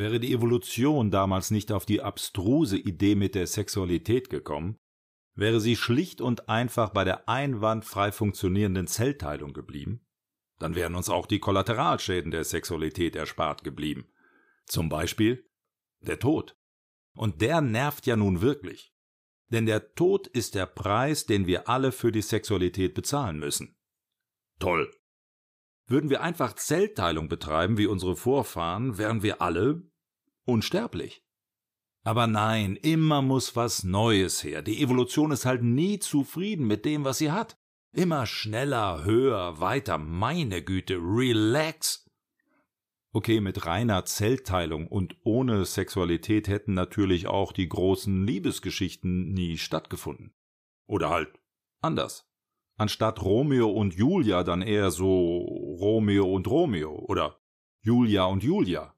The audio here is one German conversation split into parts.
Wäre die Evolution damals nicht auf die abstruse Idee mit der Sexualität gekommen, wäre sie schlicht und einfach bei der einwandfrei funktionierenden Zellteilung geblieben, dann wären uns auch die Kollateralschäden der Sexualität erspart geblieben. Zum Beispiel der Tod. Und der nervt ja nun wirklich. Denn der Tod ist der Preis, den wir alle für die Sexualität bezahlen müssen. Toll. Würden wir einfach Zellteilung betreiben wie unsere Vorfahren, wären wir alle unsterblich. Aber nein, immer muss was Neues her. Die Evolution ist halt nie zufrieden mit dem, was sie hat. Immer schneller, höher, weiter. Meine Güte, relax. Okay, mit reiner Zellteilung und ohne Sexualität hätten natürlich auch die großen Liebesgeschichten nie stattgefunden. Oder halt anders. Anstatt Romeo und Julia dann eher so Romeo und Romeo oder Julia und Julia.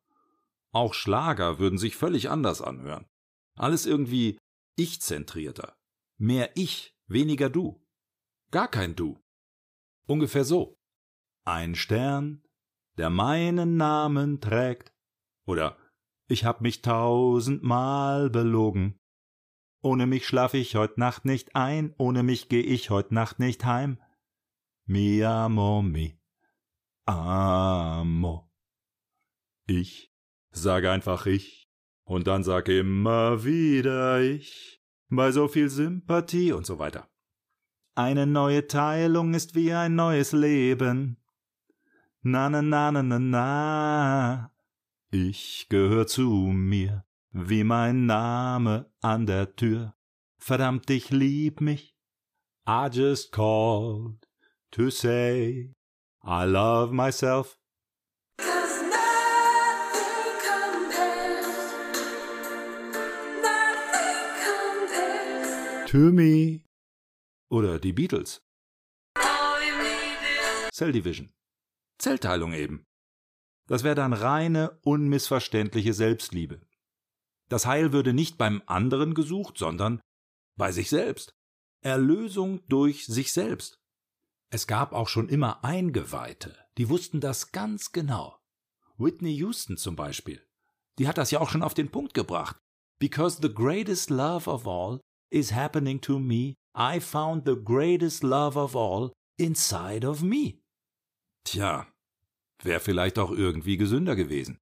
Auch Schlager würden sich völlig anders anhören. Alles irgendwie ich-zentrierter. Mehr ich, weniger du. Gar kein Du. Ungefähr so. Ein Stern, der meinen Namen trägt. Oder ich hab mich tausendmal belogen. Ohne mich schlaf ich heut Nacht nicht ein, ohne mich geh ich heut Nacht nicht heim. Mi amo mi. Amo. Ich sag einfach ich. Und dann sag immer wieder ich. Bei so viel Sympathie und so weiter. Eine neue Teilung ist wie ein neues Leben. Na na na na na na. Ich gehör zu mir, wie mein Name an der Tür. Verdammt, ich lieb mich. I just called to say I love myself. To me. Oder die Beatles. Cell Division. Zellteilung eben. Das wäre dann reine, unmissverständliche Selbstliebe. Das Heil würde nicht beim anderen gesucht, sondern bei sich selbst. Erlösung durch sich selbst. Es gab auch schon immer Eingeweihte, die wussten das ganz genau. Whitney Houston zum Beispiel. Die hat das ja auch schon auf den Punkt gebracht. Because the greatest love of all is happening to me, I found the greatest love of all inside of me. Tja, wäre vielleicht auch irgendwie gesünder gewesen.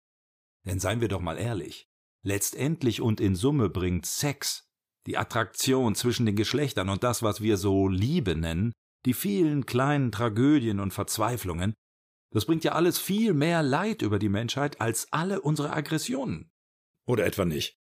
Denn seien wir doch mal ehrlich, letztendlich und in Summe bringt Sex, die Attraktion zwischen den Geschlechtern und das, was wir so Liebe nennen, die vielen kleinen Tragödien und Verzweiflungen, das bringt ja alles viel mehr Leid über die Menschheit als alle unsere Aggressionen. Oder etwa nicht?